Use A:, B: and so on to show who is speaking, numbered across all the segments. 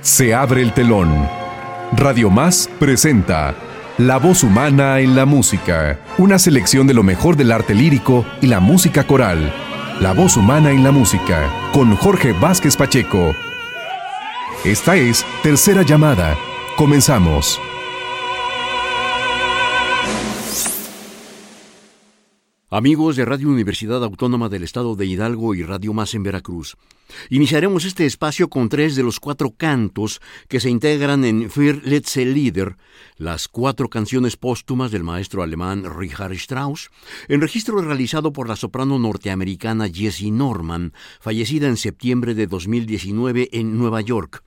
A: Se abre el telón. Radio Más presenta La voz humana en la música, una selección de lo mejor del arte lírico y la música coral. La voz humana en la música, con Jorge Vázquez Pacheco. Esta es Tercera Llamada. Comenzamos.
B: Amigos de Radio Universidad Autónoma del Estado de Hidalgo y Radio Más en Veracruz, iniciaremos este espacio con tres de los cuatro cantos que se integran en Für letzte Lieder, las cuatro canciones póstumas del maestro alemán Richard Strauss, en registro realizado por la soprano norteamericana Jessie Norman, fallecida en septiembre de 2019 en Nueva York.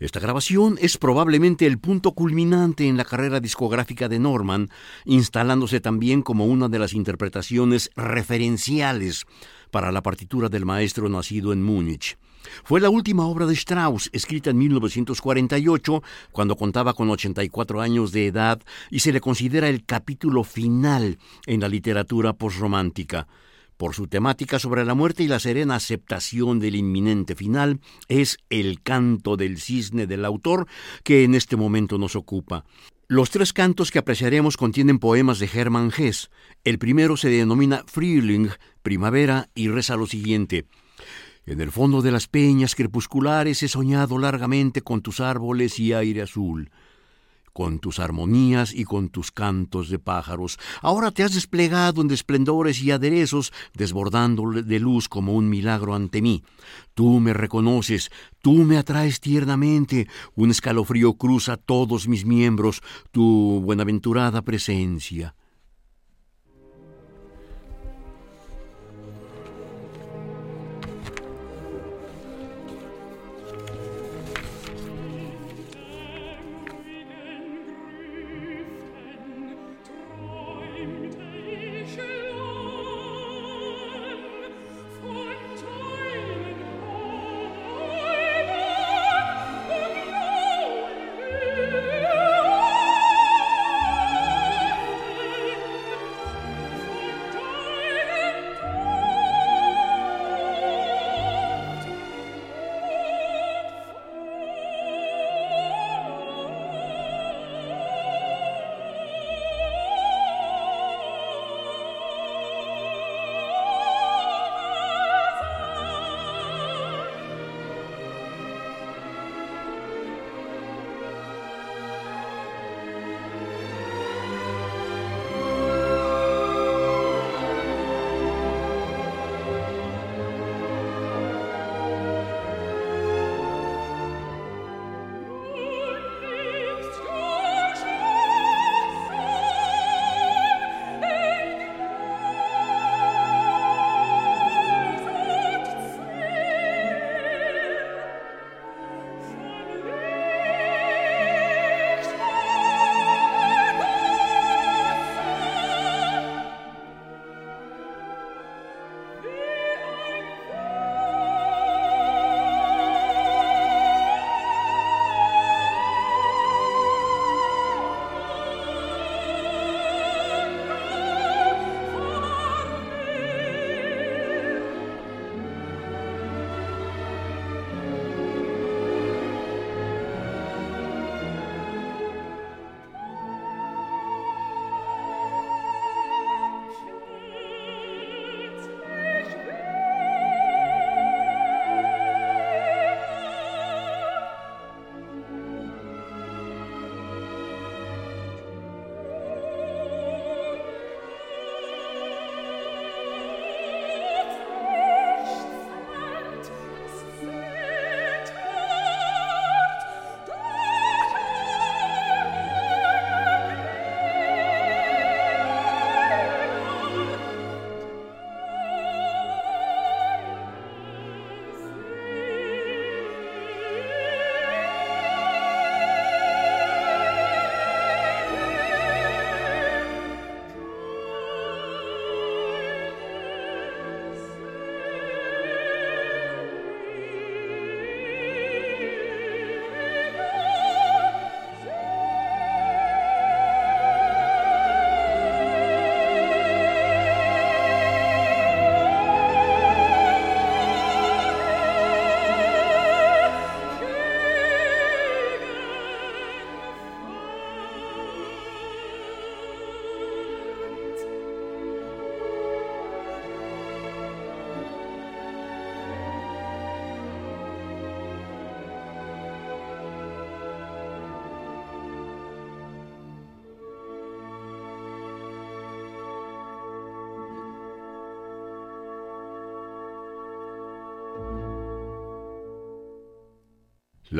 B: Esta grabación es probablemente el punto culminante en la carrera discográfica de Norman, instalándose también como una de las interpretaciones referenciales para la partitura del maestro nacido en Múnich. Fue la última obra de Strauss, escrita en 1948, cuando contaba con 84 años de edad, y se le considera el capítulo final en la literatura posromántica por su temática sobre la muerte y la serena aceptación del inminente final, es el canto del cisne del autor que en este momento nos ocupa. Los tres cantos que apreciaremos contienen poemas de Hermann Hesse. El primero se denomina Frühling, primavera, y reza lo siguiente. En el fondo de las peñas crepusculares he soñado largamente con tus árboles y aire azul con tus armonías y con tus cantos de pájaros. Ahora te has desplegado en esplendores y aderezos, desbordando de luz como un milagro ante mí. Tú me reconoces, tú me atraes tiernamente, un escalofrío cruza todos mis miembros, tu buenaventurada presencia.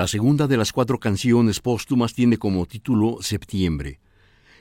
B: La segunda de las cuatro canciones póstumas tiene como título Septiembre.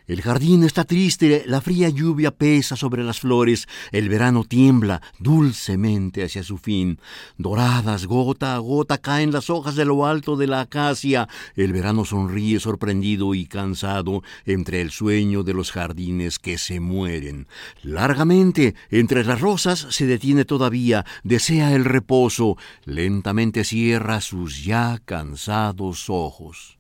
B: El jardín está triste, la fría lluvia pesa sobre las flores, el verano tiembla dulcemente hacia su fin. Doradas, gota a gota, caen las hojas de lo alto de la acacia. El verano sonríe sorprendido y cansado entre el sueño de los jardines que se mueren. Largamente, entre las rosas, se detiene todavía, desea el reposo, lentamente cierra sus ya cansados ojos.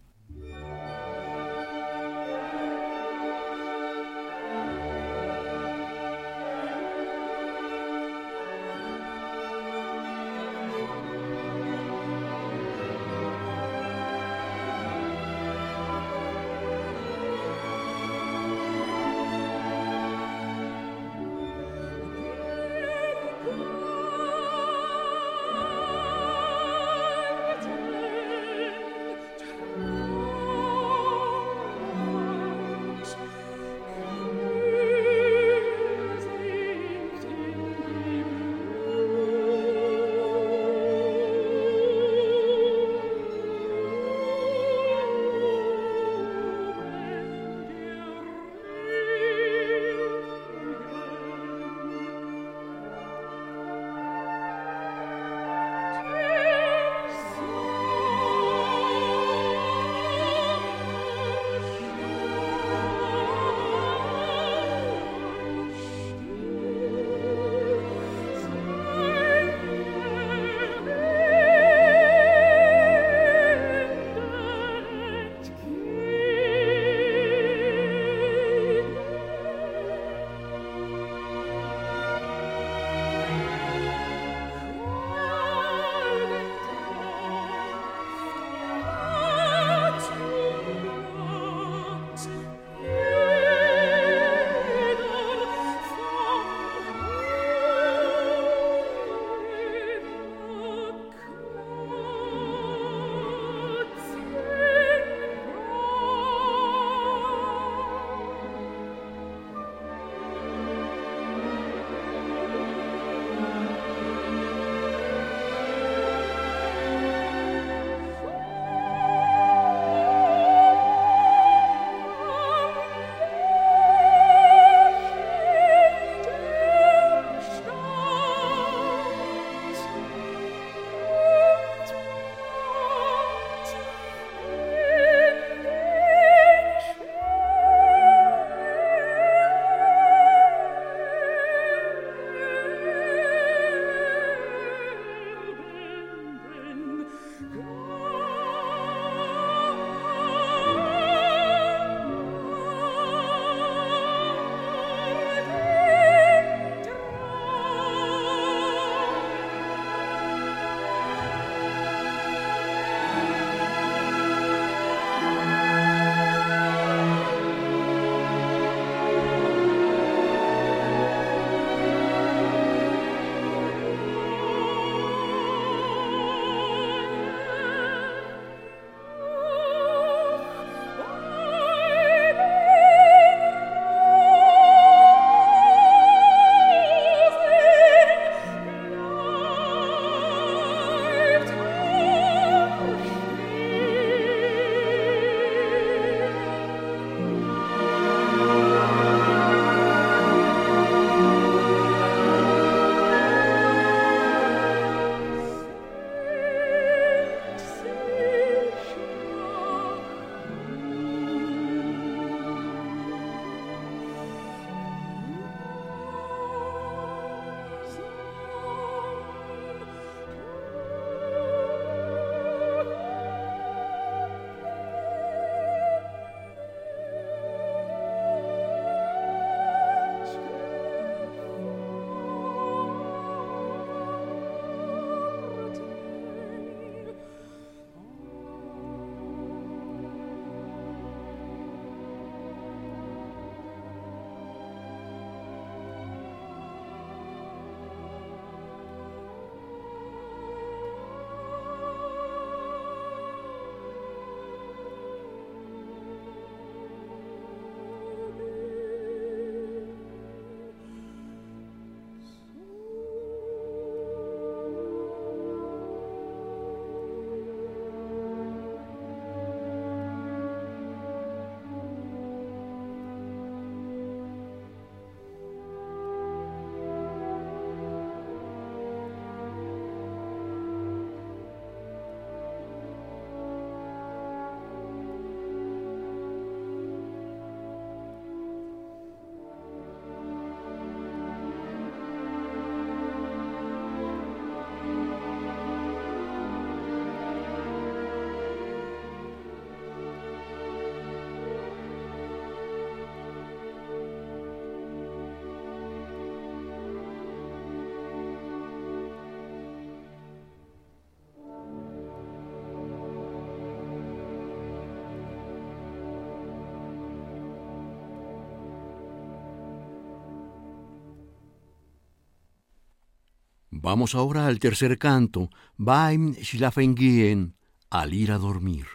B: Vamos ahora al tercer canto, Beim Schlafen gehen, al ir a dormir.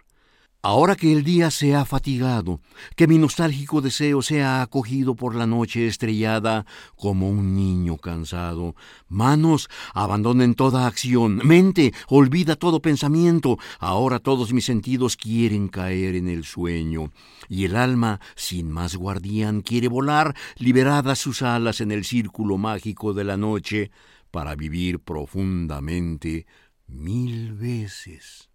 B: Ahora que el día se ha fatigado, que mi nostálgico deseo sea acogido por la noche estrellada como un niño cansado, manos, abandonen toda acción, mente, olvida todo pensamiento, ahora todos mis sentidos quieren caer en el sueño, y el alma, sin más guardián, quiere volar, liberadas sus alas en el círculo mágico de la noche, para vivir profundamente mil veces.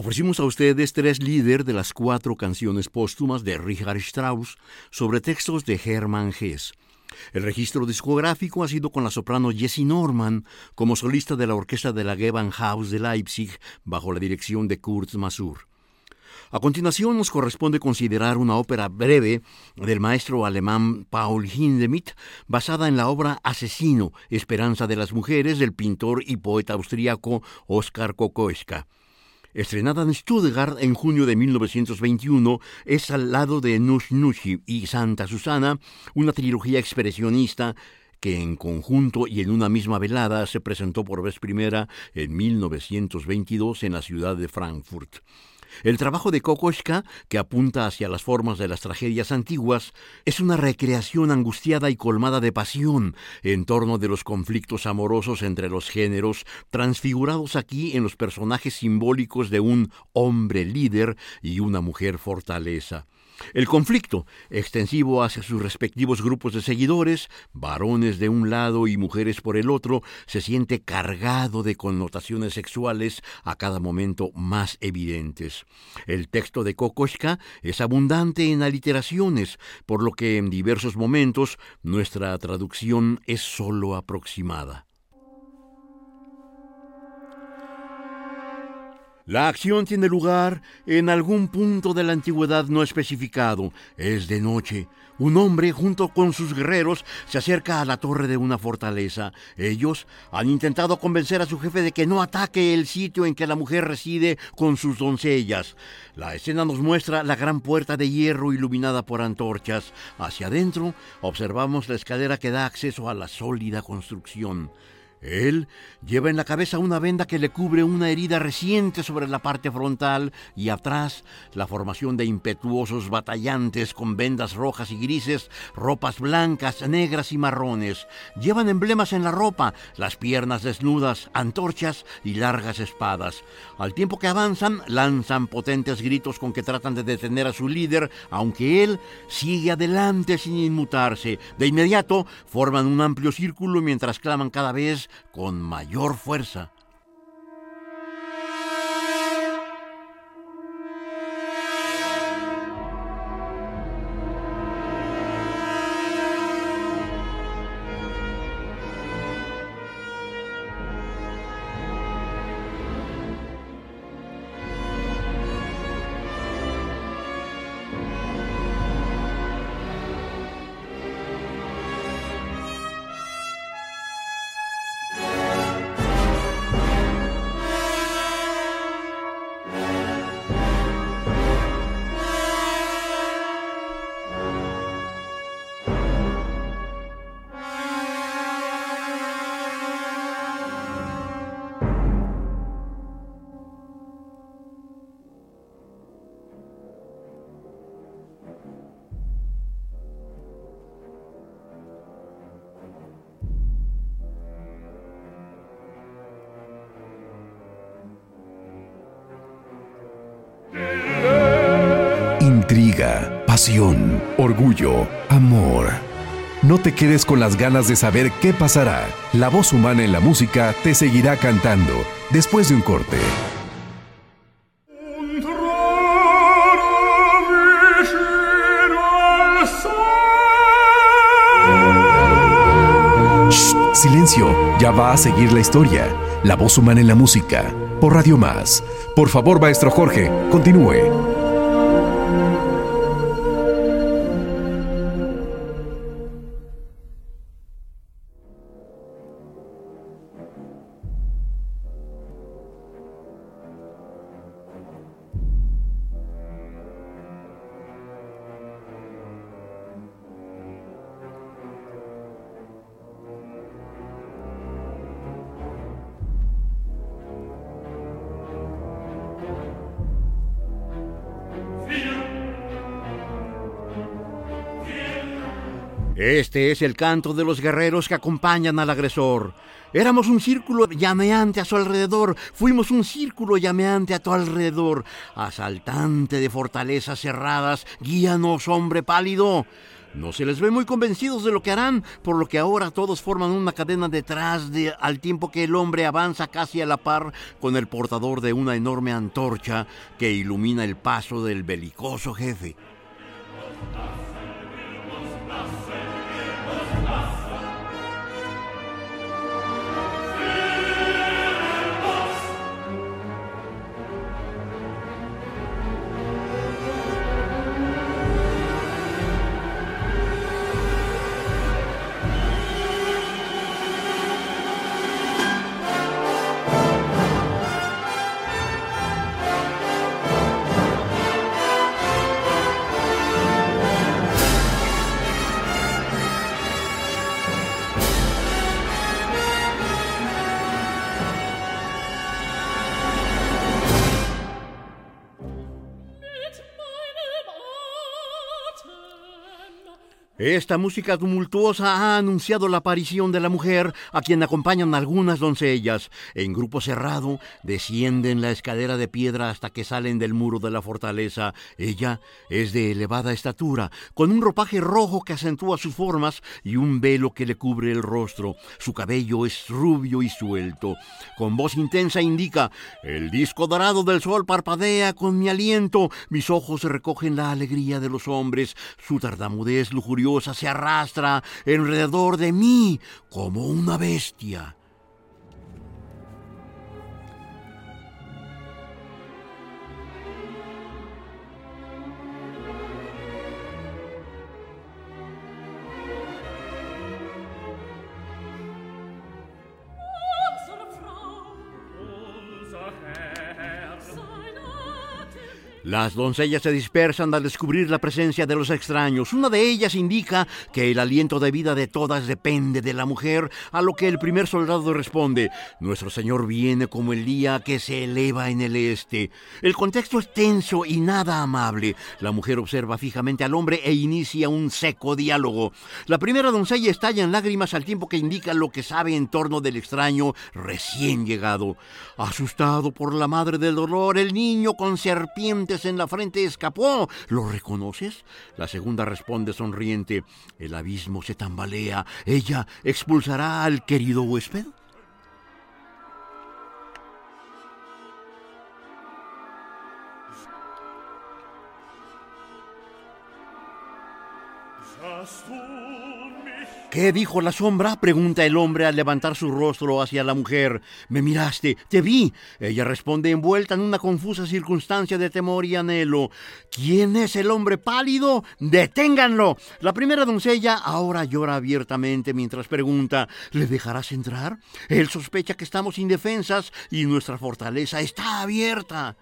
B: Ofrecimos a ustedes tres líderes de las cuatro canciones póstumas de Richard Strauss sobre textos de Hermann Hesse. El registro discográfico ha sido con la soprano Jessie Norman como solista de la orquesta de la Gewandhaus de Leipzig bajo la dirección de Kurt Masur. A continuación nos corresponde considerar una ópera breve del maestro alemán Paul Hindemith basada en la obra Asesino, Esperanza de las Mujeres del pintor y poeta austríaco Oskar Kokoschka. Estrenada en Stuttgart en junio de 1921, es al lado de Nush Nushi y Santa Susana, una trilogía expresionista que en conjunto y en una misma velada se presentó por vez primera en 1922 en la ciudad de Frankfurt. El trabajo de Kokoschka, que apunta hacia las formas de las tragedias antiguas, es una recreación angustiada y colmada de pasión en torno de los conflictos amorosos entre los géneros, transfigurados aquí en los personajes simbólicos de un hombre líder y una mujer fortaleza. El conflicto, extensivo hacia sus respectivos grupos de seguidores, varones de un lado y mujeres por el otro, se siente cargado de connotaciones sexuales a cada momento más evidentes. El texto de Kokoschka es abundante en aliteraciones, por lo que en diversos momentos nuestra traducción es sólo aproximada. La acción tiene lugar en algún punto de la antigüedad no especificado. Es de noche. Un hombre junto con sus guerreros se acerca a la torre de una fortaleza. Ellos han intentado convencer a su jefe de que no ataque el sitio en que la mujer reside con sus doncellas. La escena nos muestra la gran puerta de hierro iluminada por antorchas. Hacia adentro observamos la escalera que da acceso a la sólida construcción. Él lleva en la cabeza una venda que le cubre una herida reciente sobre la parte frontal y atrás la formación de impetuosos batallantes con vendas rojas y grises, ropas blancas, negras y marrones. Llevan emblemas en la ropa, las piernas desnudas, antorchas y largas espadas. Al tiempo que avanzan, lanzan potentes gritos con que tratan de detener a su líder, aunque él sigue adelante sin inmutarse. De inmediato forman un amplio círculo mientras claman cada vez con mayor fuerza.
A: Pasión, orgullo, amor. No te quedes con las ganas de saber qué pasará. La voz humana en la música te seguirá cantando después de un corte. silencio, ya va a seguir la historia. La voz humana en la música, por Radio Más. Por favor, maestro Jorge, continúe.
B: Este es el canto de los guerreros que acompañan al agresor. Éramos un círculo llameante a su alrededor, fuimos un círculo llameante a tu alrededor. Asaltante de fortalezas cerradas, guíanos, hombre pálido. No se les ve muy convencidos de lo que harán, por lo que ahora todos forman una cadena detrás de al tiempo que el hombre avanza casi a la par con el portador de una enorme antorcha que ilumina el paso del belicoso jefe. Esta música tumultuosa ha anunciado la aparición de la mujer a quien acompañan algunas doncellas. En grupo cerrado descienden la escalera de piedra hasta que salen del muro de la fortaleza. Ella es de elevada estatura, con un ropaje rojo que acentúa sus formas y un velo que le cubre el rostro. Su cabello es rubio y suelto. Con voz intensa indica, el disco dorado del sol parpadea con mi aliento, mis ojos recogen la alegría de los hombres, su tardamudez lujuriosa se arrastra alrededor de mí como una bestia. Las doncellas se dispersan al descubrir la presencia de los extraños. Una de ellas indica que el aliento de vida de todas depende de la mujer, a lo que el primer soldado responde, Nuestro Señor viene como el día que se eleva en el este. El contexto es tenso y nada amable. La mujer observa fijamente al hombre e inicia un seco diálogo. La primera doncella estalla en lágrimas al tiempo que indica lo que sabe en torno del extraño recién llegado. Asustado por la madre del dolor, el niño con serpientes en la frente escapó. ¿Lo reconoces? La segunda responde sonriente. El abismo se tambalea. ¿Ella expulsará al querido huésped? ¿Qué dijo la sombra? pregunta el hombre al levantar su rostro hacia la mujer. Me miraste, te vi. Ella responde envuelta en una confusa circunstancia de temor y anhelo. ¿Quién es el hombre pálido? Deténganlo. La primera doncella ahora llora abiertamente mientras pregunta, ¿le dejarás entrar? Él sospecha que estamos indefensas y nuestra fortaleza está abierta.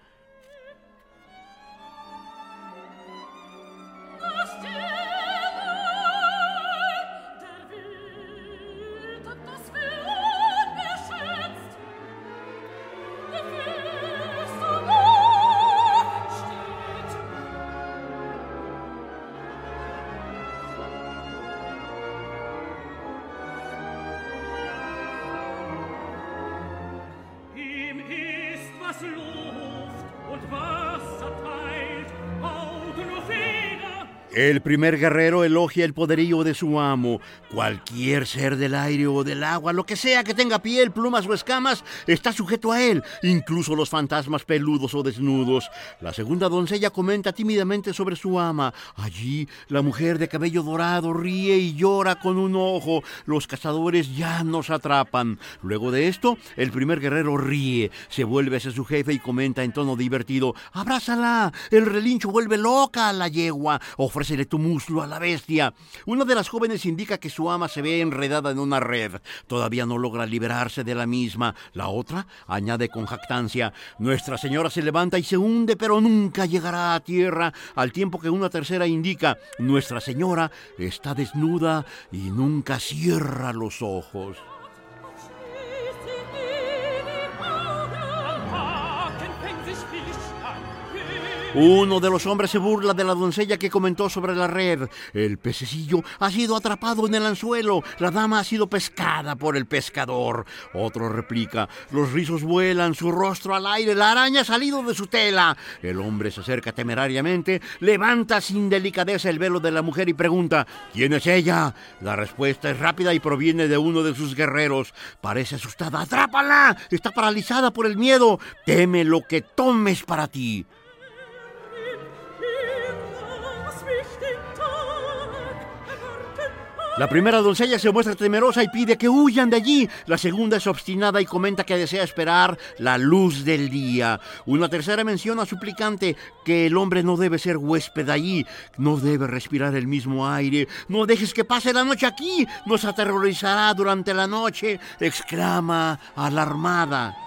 B: Primer guerrero elogia el poderío de su amo. Cualquier ser del aire o del agua, lo que sea que tenga piel, plumas o escamas, está sujeto a él, incluso los fantasmas peludos o desnudos. La segunda doncella comenta tímidamente sobre su ama. Allí, la mujer de cabello dorado ríe y llora con un ojo. Los cazadores ya nos atrapan. Luego de esto, el primer guerrero ríe, se vuelve hacia su jefe y comenta en tono divertido: ¡Abrázala! El relincho vuelve loca a la yegua. Ofrece le muslo a la bestia. Una de las jóvenes indica que su ama se ve enredada en una red. Todavía no logra liberarse de la misma. La otra añade con jactancia, Nuestra Señora se levanta y se hunde, pero nunca llegará a tierra, al tiempo que una tercera indica, Nuestra Señora está desnuda y nunca cierra los ojos. Uno de los hombres se burla de la doncella que comentó sobre la red. El pececillo ha sido atrapado en el anzuelo. La dama ha sido pescada por el pescador. Otro replica. Los rizos vuelan, su rostro al aire. La araña ha salido de su tela. El hombre se acerca temerariamente, levanta sin delicadeza el velo de la mujer y pregunta. ¿Quién es ella? La respuesta es rápida y proviene de uno de sus guerreros. Parece asustada. ¡Atrápala! Está paralizada por el miedo. Teme lo que tomes para ti. La primera doncella se muestra temerosa y pide que huyan de allí. La segunda es obstinada y comenta que desea esperar la luz del día. Una tercera menciona suplicante que el hombre no debe ser huésped allí, no debe respirar el mismo aire. No dejes que pase la noche aquí, nos aterrorizará durante la noche, exclama alarmada.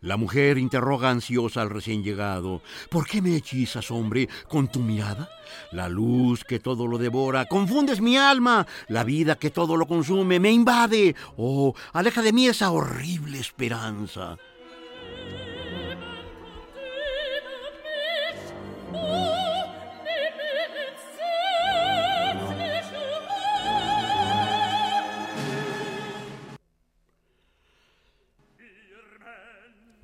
B: La mujer interroga ansiosa al recién llegado. ¿Por qué me hechizas, hombre, con tu mirada? La luz que todo lo devora, confundes mi alma. La vida que todo lo consume, me invade. Oh, aleja de mí esa horrible esperanza.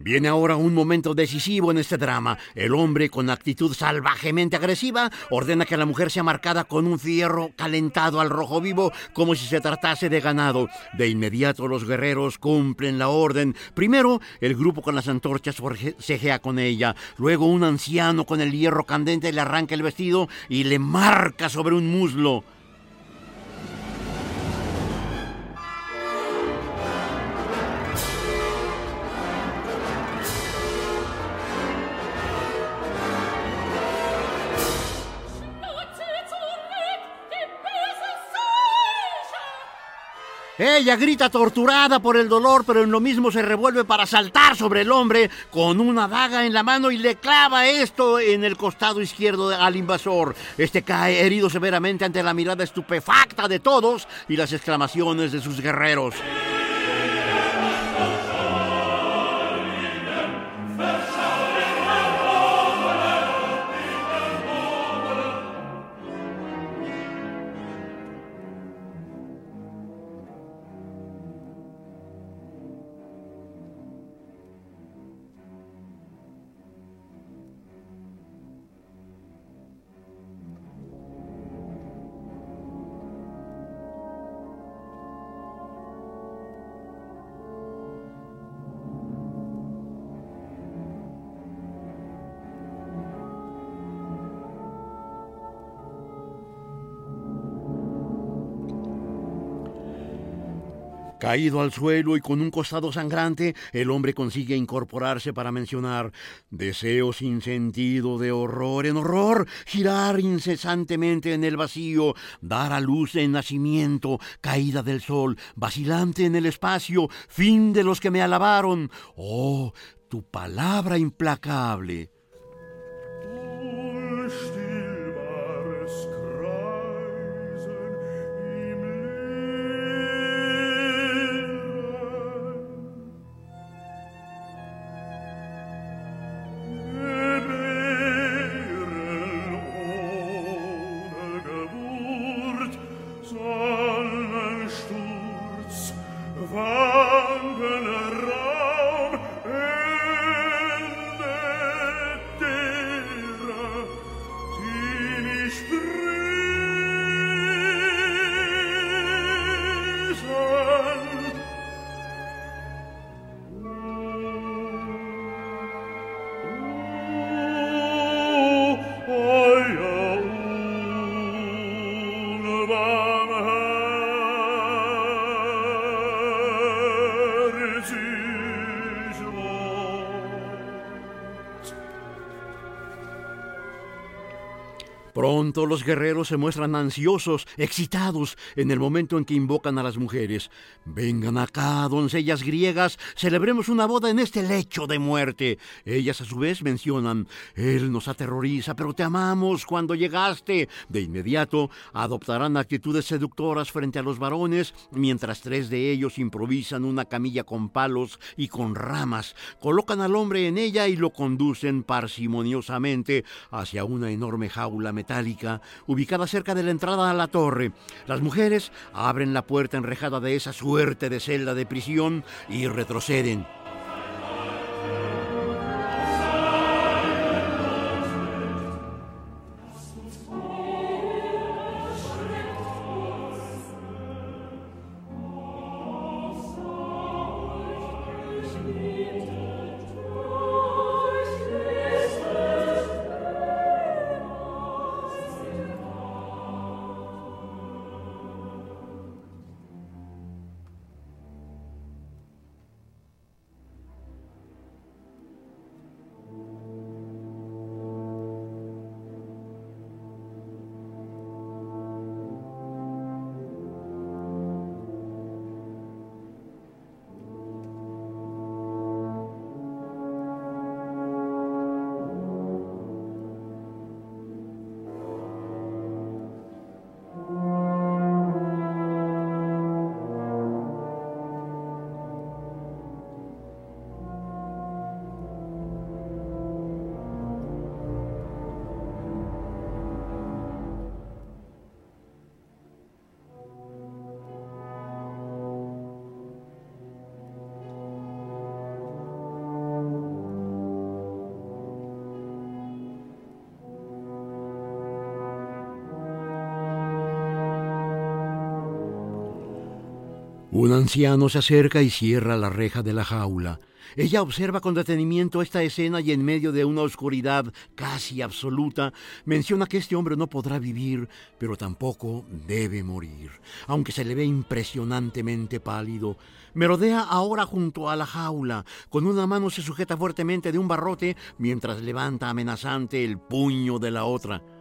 B: Viene ahora un momento decisivo en este drama. El hombre, con actitud salvajemente agresiva, ordena que la mujer sea marcada con un fierro calentado al rojo vivo como si se tratase de ganado. De inmediato los guerreros cumplen la orden. Primero, el grupo con las antorchas forcejea con ella. Luego, un anciano con el hierro candente le arranca el vestido y le marca sobre un muslo. Ella grita torturada por el dolor, pero en lo mismo se revuelve para saltar sobre el hombre con una daga en la mano y le clava esto en el costado izquierdo al invasor. Este cae herido severamente ante la mirada estupefacta de todos y las exclamaciones de sus guerreros. Caído al suelo y con un costado sangrante, el hombre consigue incorporarse para mencionar deseo sin sentido de horror en horror, girar incesantemente en el vacío, dar a luz en nacimiento, caída del sol, vacilante en el espacio, fin de los que me alabaron. Oh, tu palabra implacable. Pronto los guerreros se muestran ansiosos, excitados, en el momento en que invocan a las mujeres. Vengan acá, doncellas griegas, celebremos una boda en este lecho de muerte. Ellas a su vez mencionan, Él nos aterroriza, pero te amamos cuando llegaste. De inmediato adoptarán actitudes seductoras frente a los varones, mientras tres de ellos improvisan una camilla con palos y con ramas, colocan al hombre en ella y lo conducen parsimoniosamente hacia una enorme jaula metálica ubicada cerca de la entrada a la torre. Las mujeres abren la puerta enrejada de esa suerte de celda de prisión y retroceden. Un anciano se acerca y cierra la reja de la jaula. Ella observa con detenimiento esta escena y en medio de una oscuridad casi absoluta menciona que este hombre no podrá vivir, pero tampoco debe morir, aunque se le ve impresionantemente pálido. Merodea ahora junto a la jaula, con una mano se sujeta fuertemente de un barrote mientras levanta amenazante el puño de la otra.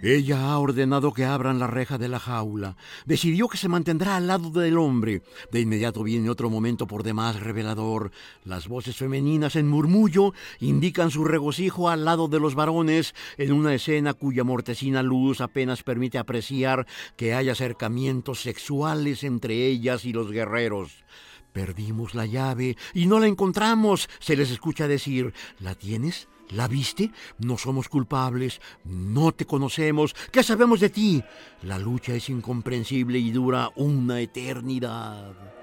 B: Ella ha ordenado que abran la reja de la jaula. Decidió que se mantendrá al lado del hombre. De inmediato viene otro momento por demás revelador. Las voces femeninas en murmullo indican su regocijo al lado de los varones en una escena cuya mortecina luz apenas permite apreciar que hay acercamientos sexuales entre ellas y los guerreros. Perdimos la llave y no la encontramos, se les escucha decir. ¿La tienes? ¿La viste? No somos culpables, no te conocemos, ¿qué sabemos de ti? La lucha es incomprensible y dura una eternidad.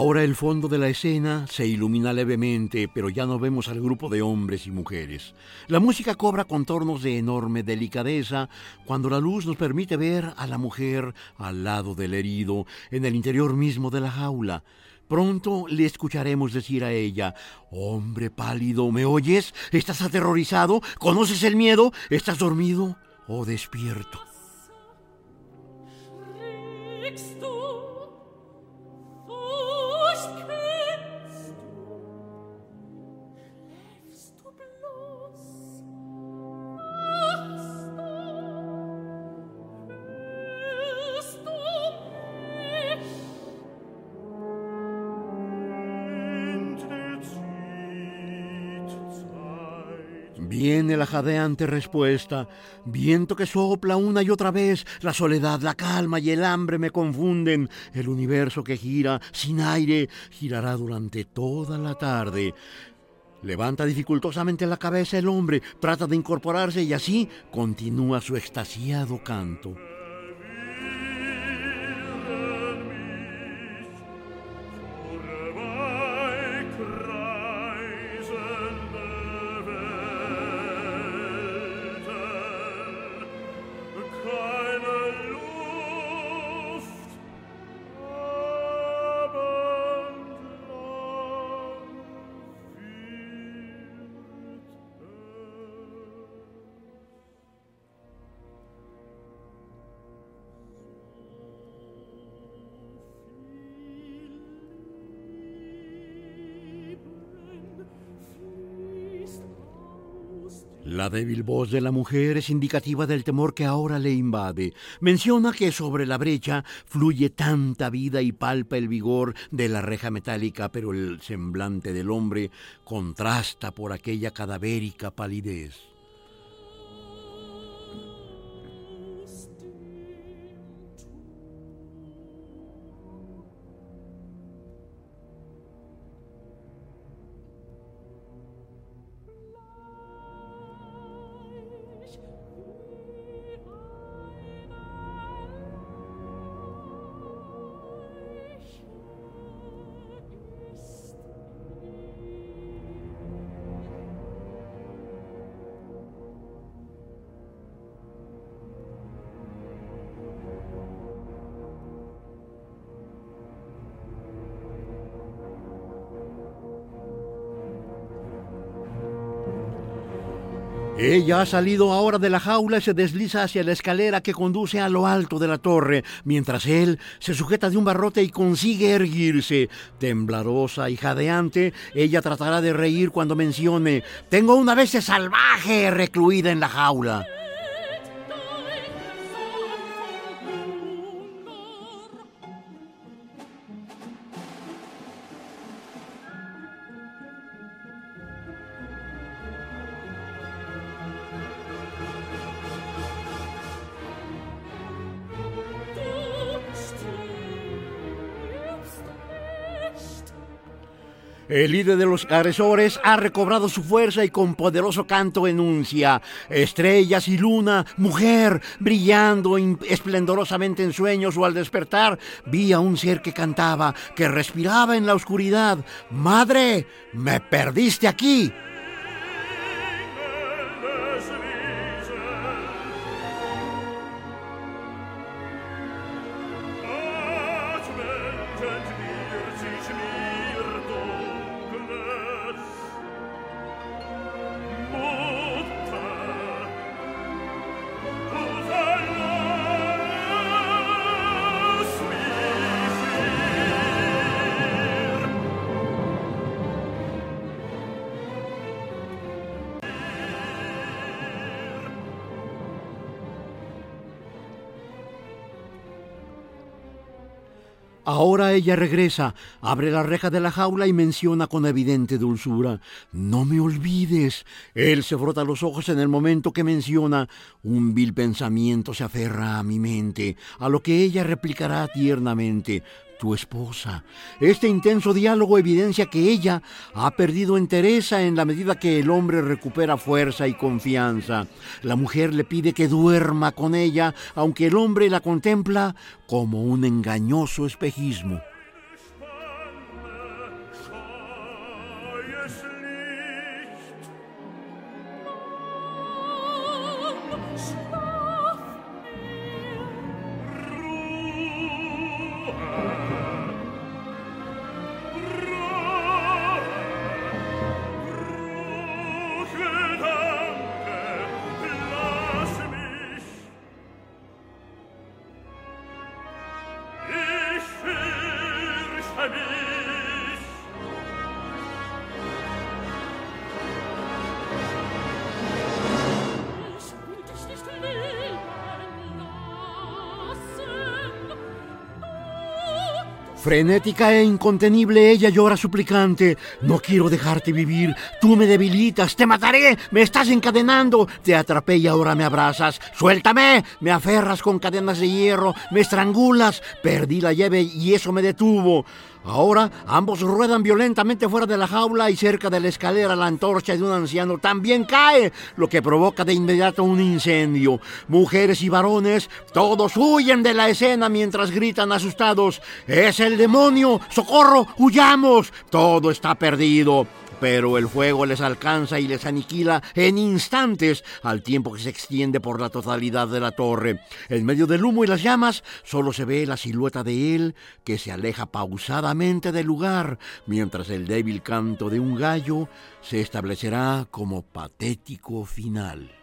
B: Ahora el fondo de la escena se ilumina levemente, pero ya no vemos al grupo de hombres y mujeres. La música cobra contornos de enorme delicadeza cuando la luz nos permite ver a la mujer al lado del herido, en el interior mismo de la jaula. Pronto le escucharemos decir a ella, Hombre pálido, ¿me oyes? ¿Estás aterrorizado? ¿Conoces el miedo? ¿Estás dormido o despierto? Viene la jadeante respuesta, viento que sopla una y otra vez, la soledad, la calma y el hambre me confunden, el universo que gira sin aire girará durante toda la tarde. Levanta dificultosamente la cabeza el hombre, trata de incorporarse y así continúa su extasiado canto. La débil voz de la mujer es indicativa del temor que ahora le invade. Menciona que sobre la brecha fluye tanta vida y palpa el vigor de la reja metálica, pero el semblante del hombre contrasta por aquella cadavérica palidez. Ella ha salido ahora de la jaula y se desliza hacia la escalera que conduce a lo alto de la torre, mientras él se sujeta de un barrote y consigue erguirse. Temblarosa y jadeante, ella tratará de reír cuando mencione, tengo una bestia salvaje recluida en la jaula. El líder de los agresores ha recobrado su fuerza y con poderoso canto enuncia, estrellas y luna, mujer, brillando esplendorosamente en sueños o al despertar, vi a un ser que cantaba, que respiraba en la oscuridad. Madre, me perdiste aquí. Ella regresa, abre la reja de la jaula y menciona con evidente dulzura, No me olvides. Él se frota los ojos en el momento que menciona, un vil pensamiento se aferra a mi mente, a lo que ella replicará tiernamente, tu esposa. Este intenso diálogo evidencia que ella ha perdido entereza en la medida que el hombre recupera fuerza y confianza. La mujer le pide que duerma con ella, aunque el hombre la contempla como un engañoso espejismo. Frenética e incontenible, ella llora suplicante. No quiero dejarte vivir. Tú me debilitas. Te mataré. Me estás encadenando. Te atrapé y ahora me abrazas. Suéltame. Me aferras con cadenas de hierro. Me estrangulas. Perdí la llave y eso me detuvo. Ahora ambos ruedan violentamente fuera de la jaula y cerca de la escalera la antorcha de un anciano también cae, lo que provoca de inmediato un incendio. Mujeres y varones, todos huyen de la escena mientras gritan asustados. ¡Es el demonio! ¡Socorro! ¡Huyamos! Todo está perdido pero el fuego les alcanza y les aniquila en instantes al tiempo que se extiende por la totalidad de la torre. En medio del humo y las llamas solo se ve la silueta de él que se aleja pausadamente del lugar, mientras el débil canto de un gallo se establecerá como patético final.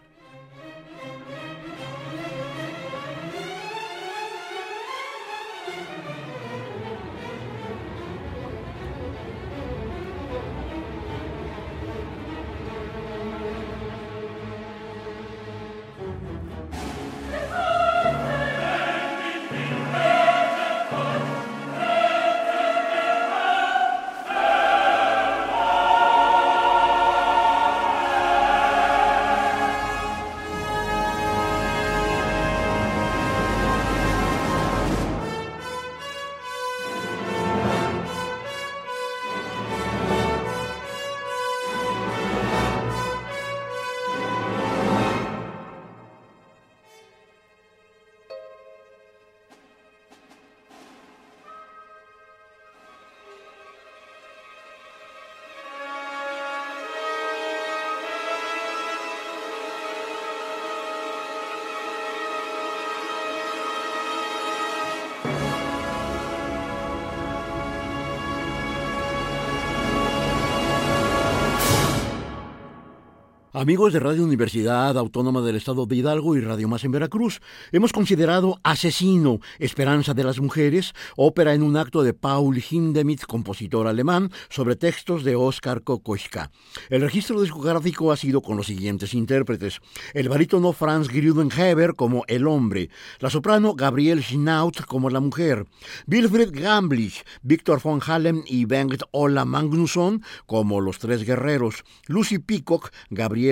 B: Amigos de Radio Universidad Autónoma del Estado de Hidalgo y Radio Más en Veracruz, hemos considerado Asesino, Esperanza de las Mujeres, ópera en un acto de Paul Hindemith, compositor alemán, sobre textos de Oskar Kokoschka. El registro discográfico ha sido con los siguientes intérpretes: el barítono Franz Grudenheber como el hombre, la soprano Gabriel Schnaut como la mujer, Wilfried Gamblich, Victor von Hallem y Bengt Ola Magnusson como los tres guerreros, Lucy Peacock, Gabriel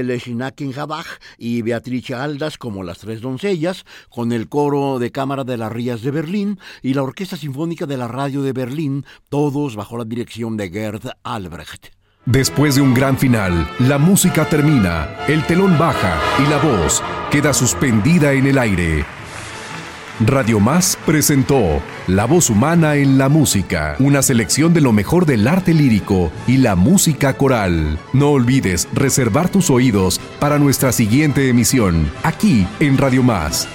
B: Y Beatrice Aldas como las tres doncellas, con el coro de cámara de las Rías de Berlín y la Orquesta Sinfónica de la Radio de Berlín, todos bajo la dirección de Gerd Albrecht.
A: Después de un gran final, la música termina, el telón baja y la voz queda suspendida en el aire. Radio Más presentó La voz humana en la música, una selección de lo mejor del arte lírico y la música coral. No olvides reservar tus oídos para nuestra siguiente emisión, aquí en Radio Más.